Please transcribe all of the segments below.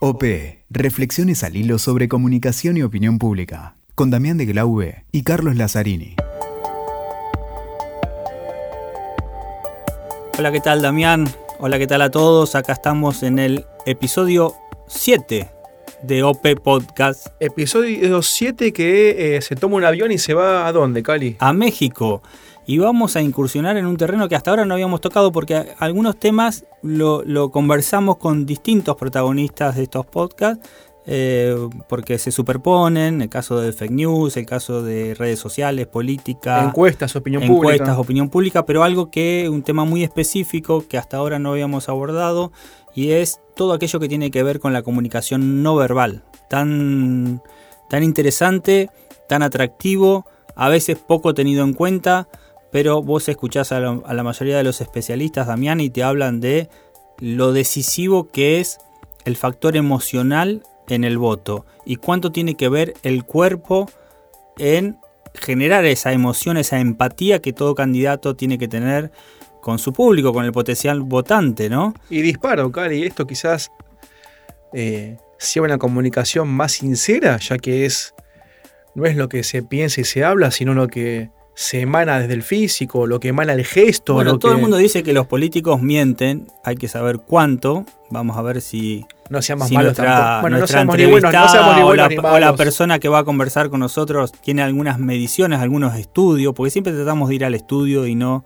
OP, Reflexiones al hilo sobre comunicación y opinión pública, con Damián de Glaube y Carlos Lazzarini. Hola, ¿qué tal Damián? Hola, ¿qué tal a todos? Acá estamos en el episodio 7 de OP Podcast. Episodio 7 que eh, se toma un avión y se va a dónde, Cali? A México. Y vamos a incursionar en un terreno que hasta ahora no habíamos tocado porque algunos temas lo, lo conversamos con distintos protagonistas de estos podcasts eh, porque se superponen, el caso de fake news, el caso de redes sociales, política. Encuestas, opinión pública. Encuestas, opinión pública, pero algo que, un tema muy específico que hasta ahora no habíamos abordado y es todo aquello que tiene que ver con la comunicación no verbal. Tan, tan interesante, tan atractivo, a veces poco tenido en cuenta, pero vos escuchás a, la mayoría de los especialistas, Damián, y te hablan de lo decisivo que es el factor emocional en el voto y cuánto tiene que ver el cuerpo en generar esa emoción, esa empatía que todo candidato tiene que tener con su público, con el potencial votante, ¿no? Y disparo, Cari, esto quizás eh, sea una comunicación más sincera, ya que es no es lo que se piensa y se habla, sino lo que se emana desde el físico, lo que emana el gesto. Bueno, todo el mundo dice que los políticos mienten, hay que saber cuánto. Vamos a ver si. No seamos malos nuestra, Bueno, no seamos ni buenos, no seamos ni buenos o, la, o la persona que va a conversar con nosotros tiene algunas mediciones, algunos estudios, porque siempre tratamos de ir al estudio y no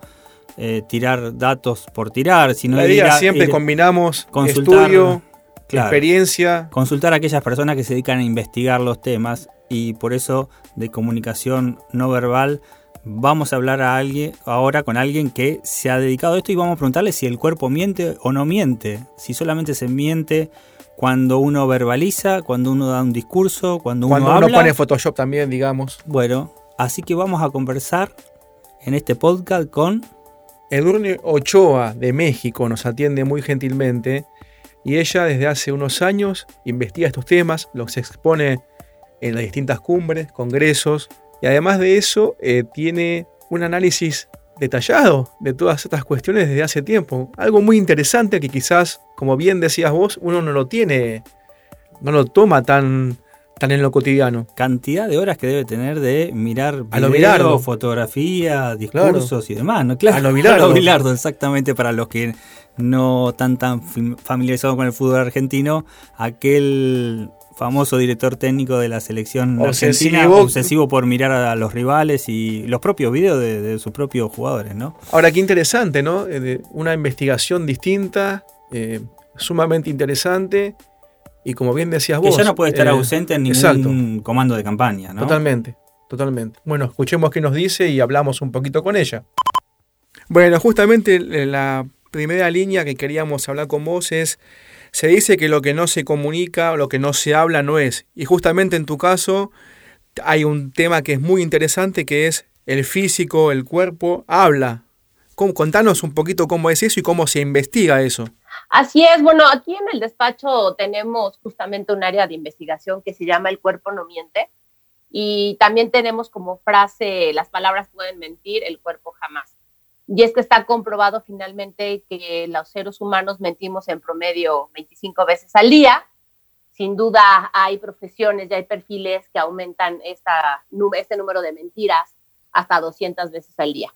eh, tirar datos por tirar, sino la ir siempre combinamos estudio, experiencia. Consultar a aquellas personas que se dedican a investigar los temas y por eso de comunicación no verbal vamos a hablar a alguien ahora con alguien que se ha dedicado a esto y vamos a preguntarle si el cuerpo miente o no miente, si solamente se miente cuando uno verbaliza, cuando uno da un discurso, cuando, cuando uno, uno pone Photoshop también, digamos. Bueno, así que vamos a conversar en este podcast con Edurne Ochoa de México nos atiende muy gentilmente y ella desde hace unos años investiga estos temas, los expone en las distintas cumbres, congresos, y además de eso, eh, tiene un análisis detallado de todas estas cuestiones desde hace tiempo. Algo muy interesante que quizás, como bien decías vos, uno no lo tiene, no lo toma tan, tan en lo cotidiano. Cantidad de horas que debe tener de mirar a lo fotografía, discursos y demás, ¿no? Claro, a lo bilardo. exactamente para los que no están tan familiarizados con el fútbol argentino, aquel famoso director técnico de la selección obsesivo. argentina, obsesivo por mirar a los rivales y los propios videos de, sus propios jugadores, ¿no? Ahora, qué interesante, ¿no? Eh, una investigación distinta, eh, sumamente interesante, y como bien decías vos... Que ya no puede estar eh, ausente en ningún comando de campaña, ¿no? Totalmente, totalmente. Bueno, escuchemos qué nos dice y hablamos un poquito con ella. Bueno, justamente la primera línea que queríamos hablar con vos es se dice que lo que no se comunica lo que no se habla no es. Y justamente en tu caso hay un tema que es muy interesante que es el físico, el cuerpo, habla. Contanos un poquito cómo es eso y cómo se investiga eso. Así es, bueno, aquí en el despacho tenemos justamente un área de investigación que se llama El cuerpo no miente y también tenemos como frase las palabras pueden mentir, el cuerpo jamás. Y es que está comprobado finalmente que los seres humanos mentimos en promedio 25 veces al día. Sin duda hay profesiones y hay perfiles que aumentan esta, este número de mentiras hasta 200 veces al día.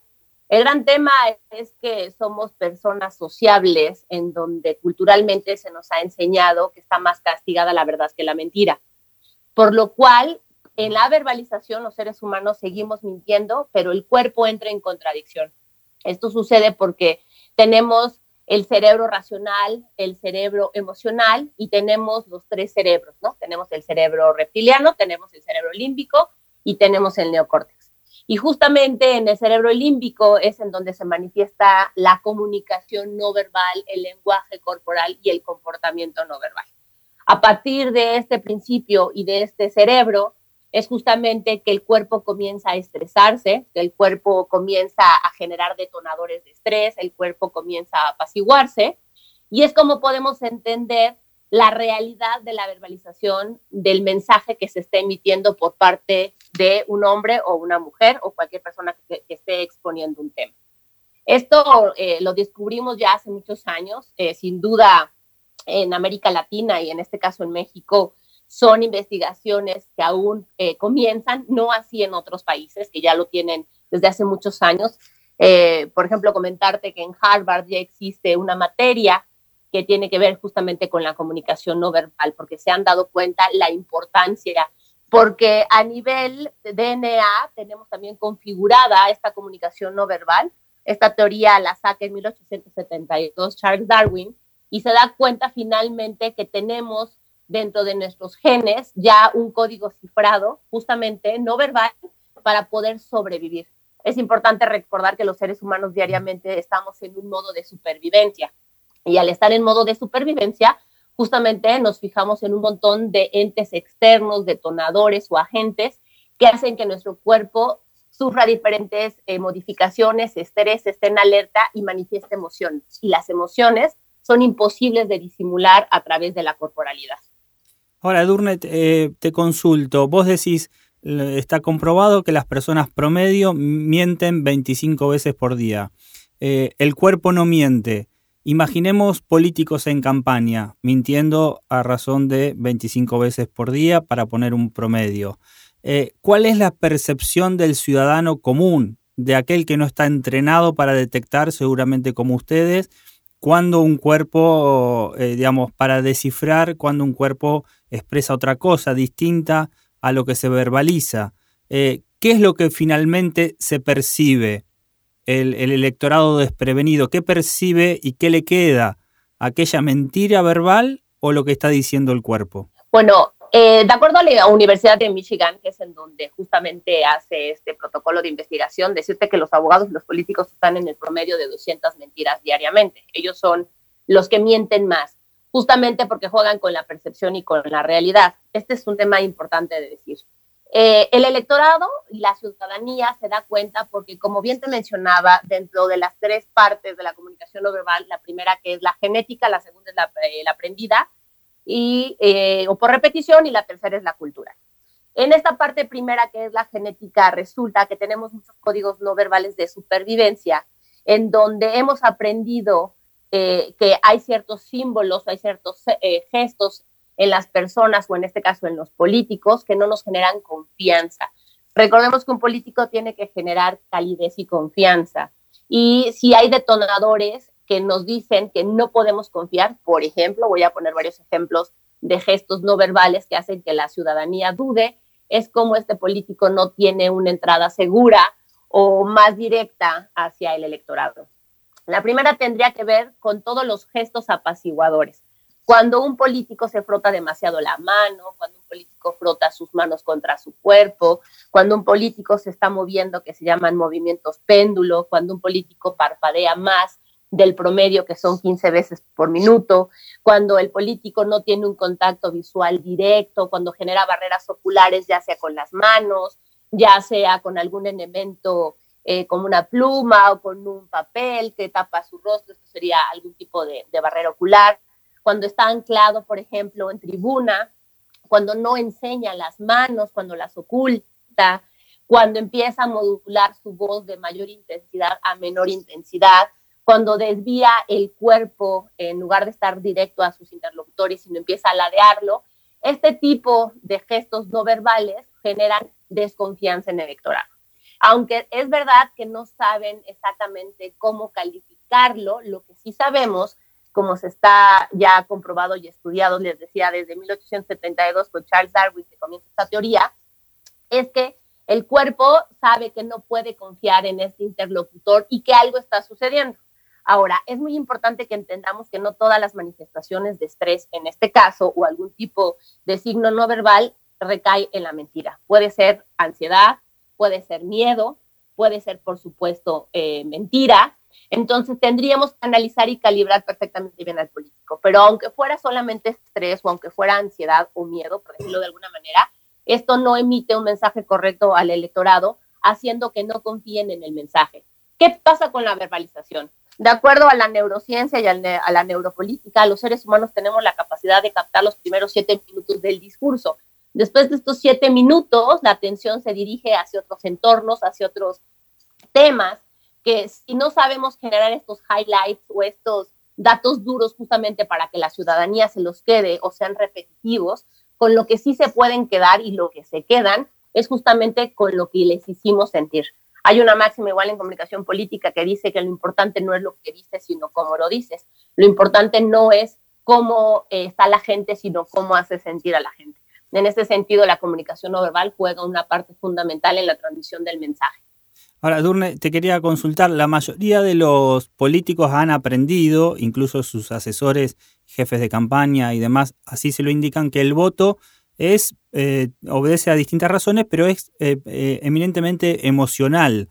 El gran tema es que somos personas sociables en donde culturalmente se nos ha enseñado que está más castigada la verdad que la mentira. Por lo cual, en la verbalización los seres humanos seguimos mintiendo, pero el cuerpo entra en contradicción. Esto sucede porque tenemos el cerebro racional, el cerebro emocional y tenemos los tres cerebros, ¿no? Tenemos el cerebro reptiliano, tenemos el cerebro límbico y tenemos el neocórtex. Y justamente en el cerebro límbico es en donde se manifiesta la comunicación no verbal, el lenguaje corporal y el comportamiento no verbal. A partir de este principio y de este cerebro, es justamente que el cuerpo comienza a estresarse, que el cuerpo comienza a generar detonadores de estrés, el cuerpo comienza a apaciguarse, y es como podemos entender la realidad de la verbalización del mensaje que se está emitiendo por parte de un hombre o una mujer o cualquier persona que, esté exponiendo un tema. Esto eh, lo descubrimos ya hace muchos años, eh, sin duda en América Latina y en este caso en México son investigaciones que aún eh, comienzan, no así en otros países que ya lo tienen desde hace muchos años. Eh, por ejemplo, comentarte que en Harvard ya existe una materia que tiene que ver justamente con la comunicación no verbal, porque se han dado cuenta la importancia, porque a nivel de DNA tenemos también configurada esta comunicación no verbal. Esta teoría la saca en 1872 Charles Darwin y se da cuenta finalmente que tenemos dentro de nuestros genes ya un código cifrado, justamente no verbal, para poder sobrevivir. Es importante recordar que los seres humanos diariamente estamos en un modo de supervivencia y al estar en modo de supervivencia, justamente nos fijamos en un montón de entes externos, detonadores o agentes que hacen que nuestro cuerpo sufra diferentes eh, modificaciones, estrés, esté en alerta y manifieste emociones. Y las emociones son imposibles de disimular a través de la corporalidad. Ahora, Durnet, eh, te consulto. Vos decís, está comprobado que las personas promedio mienten 25 veces por día. Eh, el cuerpo no miente. Imaginemos políticos en campaña mintiendo a razón de 25 veces por día para poner un promedio. Eh, ¿Cuál es la percepción del ciudadano común, de aquel que no está entrenado para detectar, seguramente como ustedes, cuando un cuerpo, digamos, para descifrar cuando un cuerpo expresa otra cosa distinta a lo que se verbaliza. Eh, ¿Qué es lo que finalmente se percibe el, electorado desprevenido? ¿Qué percibe y qué le queda? ¿Aquella mentira verbal o lo que está diciendo el cuerpo? Bueno, eh, de acuerdo a la Universidad de Michigan, que es en donde justamente hace este protocolo de investigación, decirte que los abogados y los políticos están en el promedio de 200 mentiras diariamente. Ellos son los que mienten más justamente porque juegan con la percepción y con la realidad. Este es un tema importante de decir. Eh, el electorado y la ciudadanía se da cuenta porque, como bien te mencionaba, dentro de las tres partes de la comunicación no verbal, la primera que es la genética, la segunda es la, eh, aprendida y, eh, o por repetición y la tercera es la cultura. En esta parte primera que es la genética, resulta que tenemos muchos códigos no verbales de supervivencia en donde hemos aprendido eh, que hay ciertos símbolos, hay ciertos eh, gestos en las personas o en este caso en los políticos que no nos generan confianza. Recordemos que un político tiene que generar calidez y confianza. Y si hay detonadores que nos dicen que no podemos confiar, por ejemplo, voy a poner varios ejemplos de gestos no verbales que hacen que la ciudadanía dude, es como este político no tiene una entrada segura o más directa hacia el electorado. La primera tendría que ver con todos los gestos apaciguadores. Cuando un político se frota demasiado la mano, cuando un político frota sus manos contra su cuerpo, cuando un político se está moviendo, que se llaman movimientos péndulo, cuando un político parpadea más del promedio, que son 15 veces por minuto, cuando el político no tiene un contacto visual directo, cuando genera barreras oculares, ya sea con las manos, ya sea con algún elemento eh, como una pluma o con un papel que tapa su rostro, esto sería algún tipo de, de barrera ocular. Cuando está anclado, por ejemplo, en tribuna, cuando no enseña las manos, cuando las oculta, cuando empieza a modular su voz de mayor intensidad a menor intensidad, cuando desvía el cuerpo en lugar de estar directo a sus interlocutores, sino empieza a ladearlo, este tipo de gestos no verbales generan desconfianza en el electorado aunque es verdad que no saben exactamente cómo calificarlo, lo que sí sabemos, como se está ya comprobado y estudiado, les decía, desde 1872 con Charles Darwin se comienza esta teoría, es que el cuerpo sabe que no puede confiar en este interlocutor y que algo está sucediendo. Ahora, es muy importante que entendamos que no todas las manifestaciones de estrés, en este caso, o algún tipo de signo no verbal, recae en la mentira. Puede ser ansiedad, puede ser miedo, puede ser, por supuesto, eh, mentira. Entonces tendríamos que analizar y calibrar perfectamente bien al político. Pero aunque fuera solamente estrés o aunque fuera ansiedad o miedo, por decirlo de alguna manera, esto no emite un mensaje correcto al electorado, haciendo que no confíen en el mensaje. ¿Qué pasa con la verbalización? De acuerdo a la neurociencia y a la neuropolítica, los seres humanos tenemos la capacidad de captar los primeros siete minutos del discurso. Después de estos siete minutos, la atención se dirige hacia otros entornos, hacia otros temas, que si no sabemos generar estos highlights o estos datos duros justamente para que la ciudadanía se los quede o sean repetitivos, con lo que sí se pueden quedar y lo que se quedan es justamente con lo que les hicimos sentir. Hay una máxima igual en comunicación política que dice que lo importante no es lo que dices, sino cómo lo dices. Lo importante no es cómo eh, está la gente, sino cómo hace sentir a la gente. En ese sentido, la comunicación no verbal juega una parte fundamental en la transmisión del mensaje. Ahora, Durne, te quería consultar, la mayoría de los políticos han aprendido, incluso sus asesores, jefes de campaña y demás, así se lo indican, que el voto es, eh, obedece a distintas razones, pero es eh, eh, eminentemente emocional.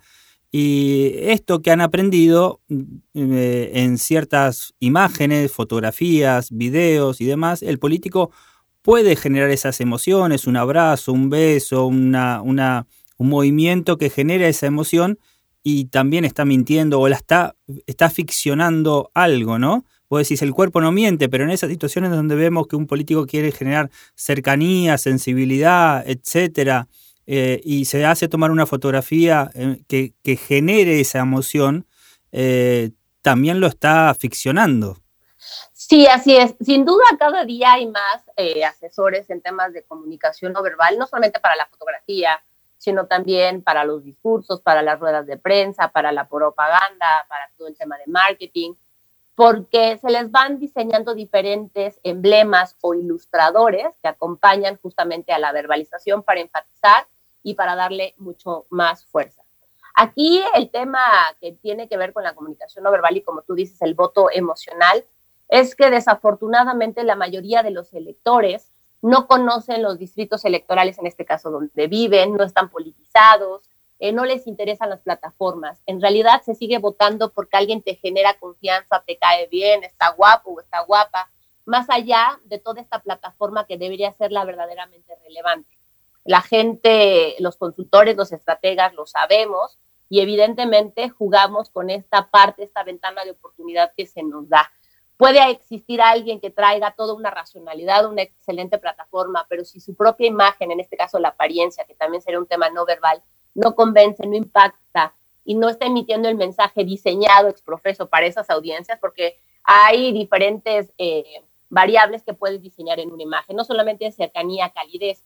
Y esto que han aprendido en ciertas imágenes, fotografías, videos y demás, el político puede generar esas emociones, un abrazo, un beso, una, un movimiento que genera esa emoción y también está mintiendo o la está, está ficcionando algo, ¿no? Vos decís, el cuerpo no miente, pero en esas situaciones donde vemos que un político quiere generar cercanía, sensibilidad, etcétera, eh, y se hace tomar una fotografía eh, que, genere esa emoción, eh, también lo está ficcionando. Sí, así es. Sin duda, cada día hay más asesores en temas de comunicación no verbal, no solamente para la fotografía, sino también para los discursos, para las ruedas de prensa, para la propaganda, para todo el tema de marketing, porque se les van diseñando diferentes emblemas o ilustradores que acompañan justamente a la verbalización para enfatizar y para darle mucho más fuerza. Aquí el tema que tiene que ver con la comunicación no verbal y como tú dices, el voto emocional, es que desafortunadamente la mayoría de los electores no conocen los distritos electorales, en este caso donde viven, no están politizados, eh, no les interesan las plataformas. En realidad se sigue votando porque alguien te genera confianza, te cae bien, está guapo o está guapa, más allá de toda esta plataforma que debería ser la verdaderamente relevante. La gente, los consultores, los estrategas lo sabemos y evidentemente jugamos con esta parte, esta ventana de oportunidad que se nos da. Puede existir alguien que traiga toda una racionalidad, una excelente plataforma, pero si su propia imagen, en este caso la apariencia, que también sería un tema no verbal, no convence, no impacta y no está emitiendo el mensaje diseñado, exprofeso para esas audiencias, porque hay diferentes eh, variables que puedes diseñar en una imagen, no solamente cercanía, calidez,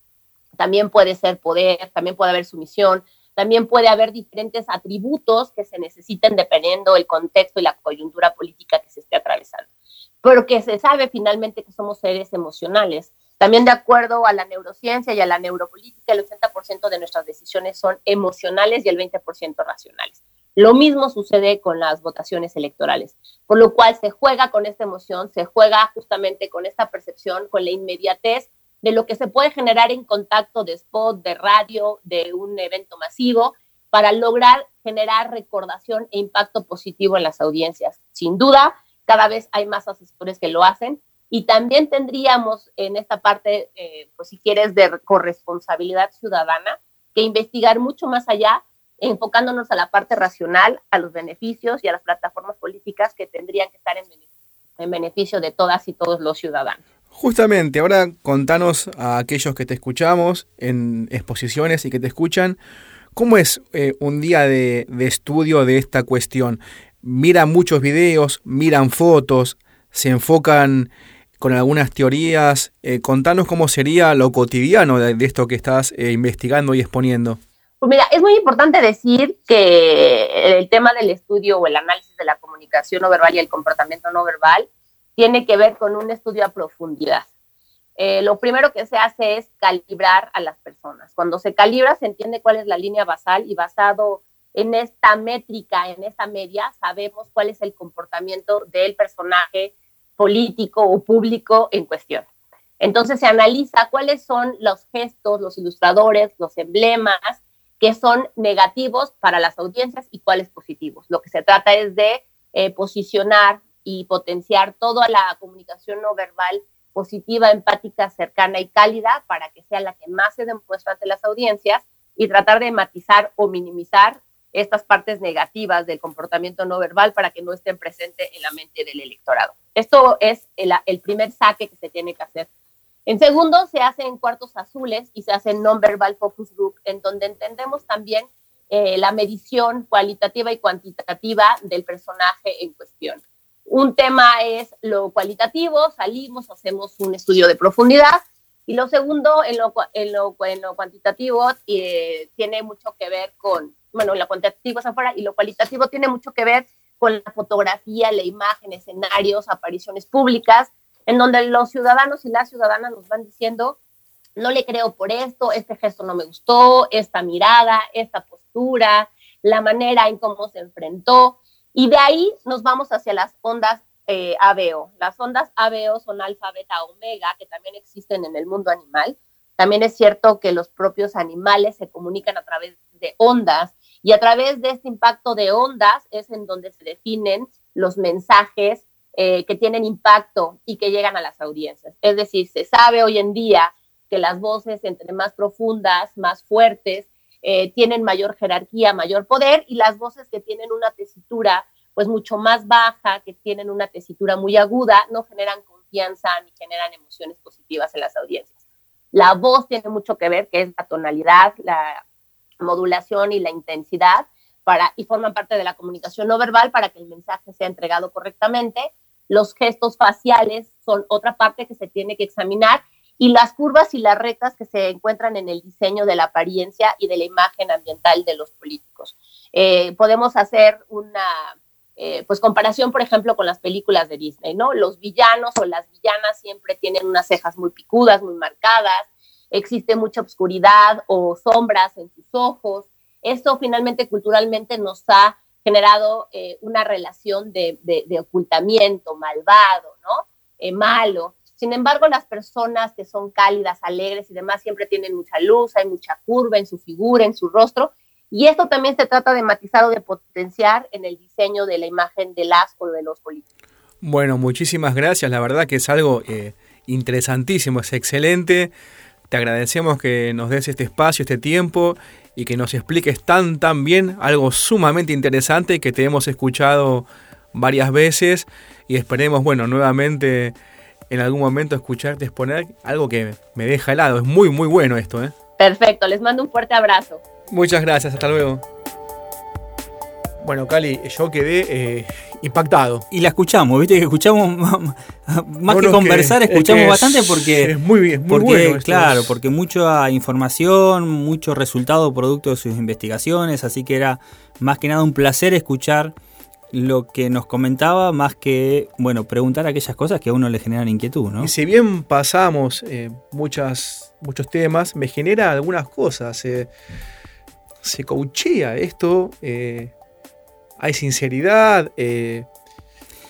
también puede ser poder, también puede haber sumisión, también puede haber diferentes atributos que se necesiten dependiendo el contexto y la coyuntura política que se esté atravesando porque se sabe finalmente que somos seres emocionales. También de acuerdo a la neurociencia y a la neuropolítica, el 80% de nuestras decisiones son emocionales y el 20% racionales. Lo mismo sucede con las votaciones electorales, por lo cual se juega con esta emoción, se juega justamente con esta percepción, con la inmediatez de lo que se puede generar en contacto de spot, de radio, de un evento masivo, para lograr generar recordación e impacto positivo en las audiencias. Sin duda, cada vez hay más asesores que lo hacen y también tendríamos en esta parte, eh, pues si quieres, de corresponsabilidad ciudadana, que investigar mucho más allá, enfocándonos a la parte racional, a los beneficios y a las plataformas políticas que tendrían que estar en beneficio, de todas y todos los ciudadanos. Justamente, ahora contanos a aquellos que te escuchamos en exposiciones y que te escuchan, ¿cómo es eh, un día de, de, estudio de esta cuestión? Miran muchos videos, miran fotos, se enfocan con algunas teorías. Eh, contanos cómo sería lo cotidiano de, esto que estás eh, investigando y exponiendo. Pues mira, es muy importante decir que el tema del estudio o el análisis de la comunicación no verbal y el comportamiento no verbal tiene que ver con un estudio a profundidad. Eh, lo primero que se hace es calibrar a las personas. Cuando se calibra se entiende cuál es la línea basal y basado en esta métrica, en esta media, sabemos cuál es el comportamiento del personaje político o público en cuestión. Entonces se analiza cuáles son los gestos, los ilustradores, los emblemas que son negativos para las audiencias y cuáles positivos. Lo que se trata es de eh, posicionar y potenciar toda la comunicación no verbal positiva, empática, cercana y cálida para que sea la que más se demuestra ante las audiencias y tratar de matizar o minimizar estas partes negativas del comportamiento no verbal para que no estén presentes en la mente del electorado. Esto es el, primer saque que se tiene que hacer. En segundo, se hace en cuartos azules y se hace en non-verbal focus group, en donde entendemos también eh, la medición cualitativa y cuantitativa del personaje en cuestión. Un tema es lo cualitativo, salimos, hacemos un estudio de profundidad. Y lo segundo, en lo, en lo, en lo cuantitativo, eh, tiene mucho que ver con, bueno, lo cuantitativo es afuera y lo cualitativo tiene mucho que ver con la fotografía, la imagen, escenarios, apariciones públicas, en donde los ciudadanos y las ciudadanas nos van diciendo, no le creo por esto, este gesto no me gustó, esta mirada, esta postura, la manera en cómo se enfrentó. Y de ahí nos vamos hacia las ondas eh, ABO. Las ondas ABO son alfa, beta, omega, que también existen en el mundo animal. También es cierto que los propios animales se comunican a través de ondas y a través de este impacto de ondas es en donde se definen los mensajes eh, que tienen impacto y que llegan a las audiencias. Es decir, se sabe hoy en día que las voces entre más profundas, más fuertes, eh, tienen mayor jerarquía, mayor poder, y las voces que tienen una tesitura pues mucho más baja, que tienen una tesitura muy aguda, no generan confianza ni generan emociones positivas en las audiencias. La voz tiene mucho que ver, que es la tonalidad, la modulación y la intensidad, para, y forman parte de la comunicación no verbal para que el mensaje sea entregado correctamente. Los gestos faciales son otra parte que se tiene que examinar y las curvas y las rectas que se encuentran en el diseño de la apariencia y de la imagen ambiental de los políticos. Eh, podemos hacer una eh, pues comparación, por ejemplo, con las películas de Disney, ¿no? Los villanos o las villanas siempre tienen unas cejas muy picudas, muy marcadas, existe mucha oscuridad o sombras en sus ojos. Esto finalmente culturalmente nos ha generado eh, una relación de, ocultamiento, malvado, ¿no? malo. Sin embargo, las personas que son cálidas, alegres y demás siempre tienen mucha luz, hay mucha curva en su figura, en su rostro. Y esto también se trata de matizar o de potenciar en el diseño de la imagen de las o de los políticos. Bueno, muchísimas gracias. La verdad que es algo eh, interesantísimo, es excelente. Te agradecemos que nos des este espacio, este tiempo y que nos expliques tan, tan bien algo sumamente interesante que te hemos escuchado varias veces y esperemos, bueno, nuevamente en algún momento escucharte exponer algo que me deja helado. Es muy, muy bueno esto. ¿eh? Perfecto, les mando un fuerte abrazo. Muchas gracias, hasta luego. Bueno, Cali, yo quedé eh, impactado. Y la escuchamos, viste que escuchamos más que conversar, escuchamos bastante porque es muy bien, muy bueno. Claro, porque mucha información, mucho resultado producto de sus investigaciones, así que era más que nada un placer escuchar lo que nos comentaba más que, bueno, preguntar aquellas cosas que a uno le generan inquietud, ¿no? Y si bien pasamos eh, muchas, muchos temas, me genera algunas cosas. Eh, se coachea esto, eh, hay sinceridad,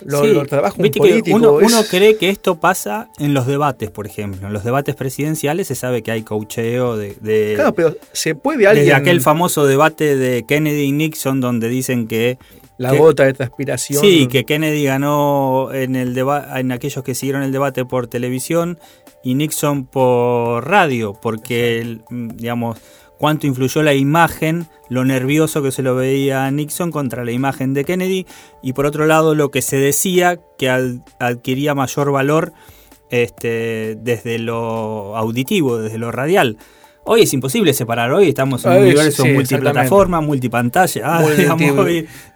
lo, uno, cree que esto pasa en los debates, por ejemplo. En los debates presidenciales se sabe que hay coacheo de. claro, pero se puede alguien. Desde aquel famoso debate de Kennedy y Nixon, donde dicen que la gota de transpiración. Sí, que Kennedy ganó en, el en aquellos que siguieron el debate por televisión y Nixon por radio, porque, digamos, cuánto influyó la imagen, lo nervioso que se lo veía a Nixon contra la imagen de Kennedy, y por otro lado lo que se decía que adquiría mayor valor este, desde lo auditivo, desde lo radial. Hoy es imposible separar, hoy estamos en un universo multiplataforma, multipantalla,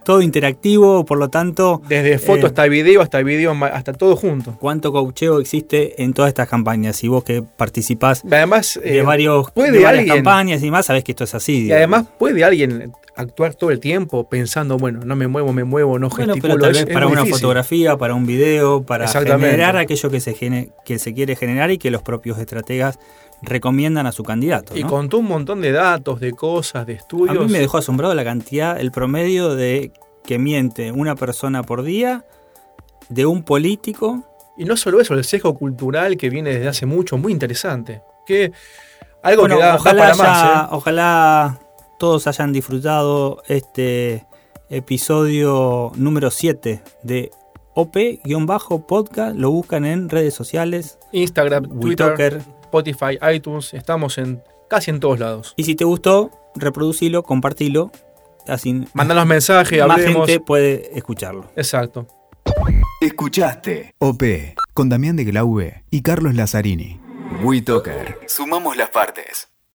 todo interactivo, por lo tanto... Desde foto eh, hasta video, hasta video, hasta todo junto. ¿Cuánto coacheo existe en todas estas campañas? Y vos que participás además, de, eh, varios, varias campañas y más, sabés que esto es así. Y además puede alguien actuar todo el tiempo pensando, bueno, no me muevo, me muevo, no bueno, Pero tal vez para una fotografía, para un video, para generar aquello que se, que se quiere generar y que los propios estrategas recomiendan a su candidato. Y contó un montón de datos, de cosas, de estudios. A mí me dejó asombrado la cantidad, el promedio de que miente una persona por día, de un político. Y no solo eso, el sesgo cultural que viene desde hace mucho, muy interesante. Que algo que da, para más. ¿eh? Ojalá todos hayan disfrutado este episodio número 7 de OP-podcast. Lo buscan en redes sociales. Instagram, Twitter, Spotify, iTunes, estamos en casi en todos lados. Y si te gustó, reproducilo, compartilo. Así los mensajes, más gente puede escucharlo. Exacto. Escuchaste OP con Damián de Glaube y Carlos Lazzarini. WeToker. Sumamos las partes.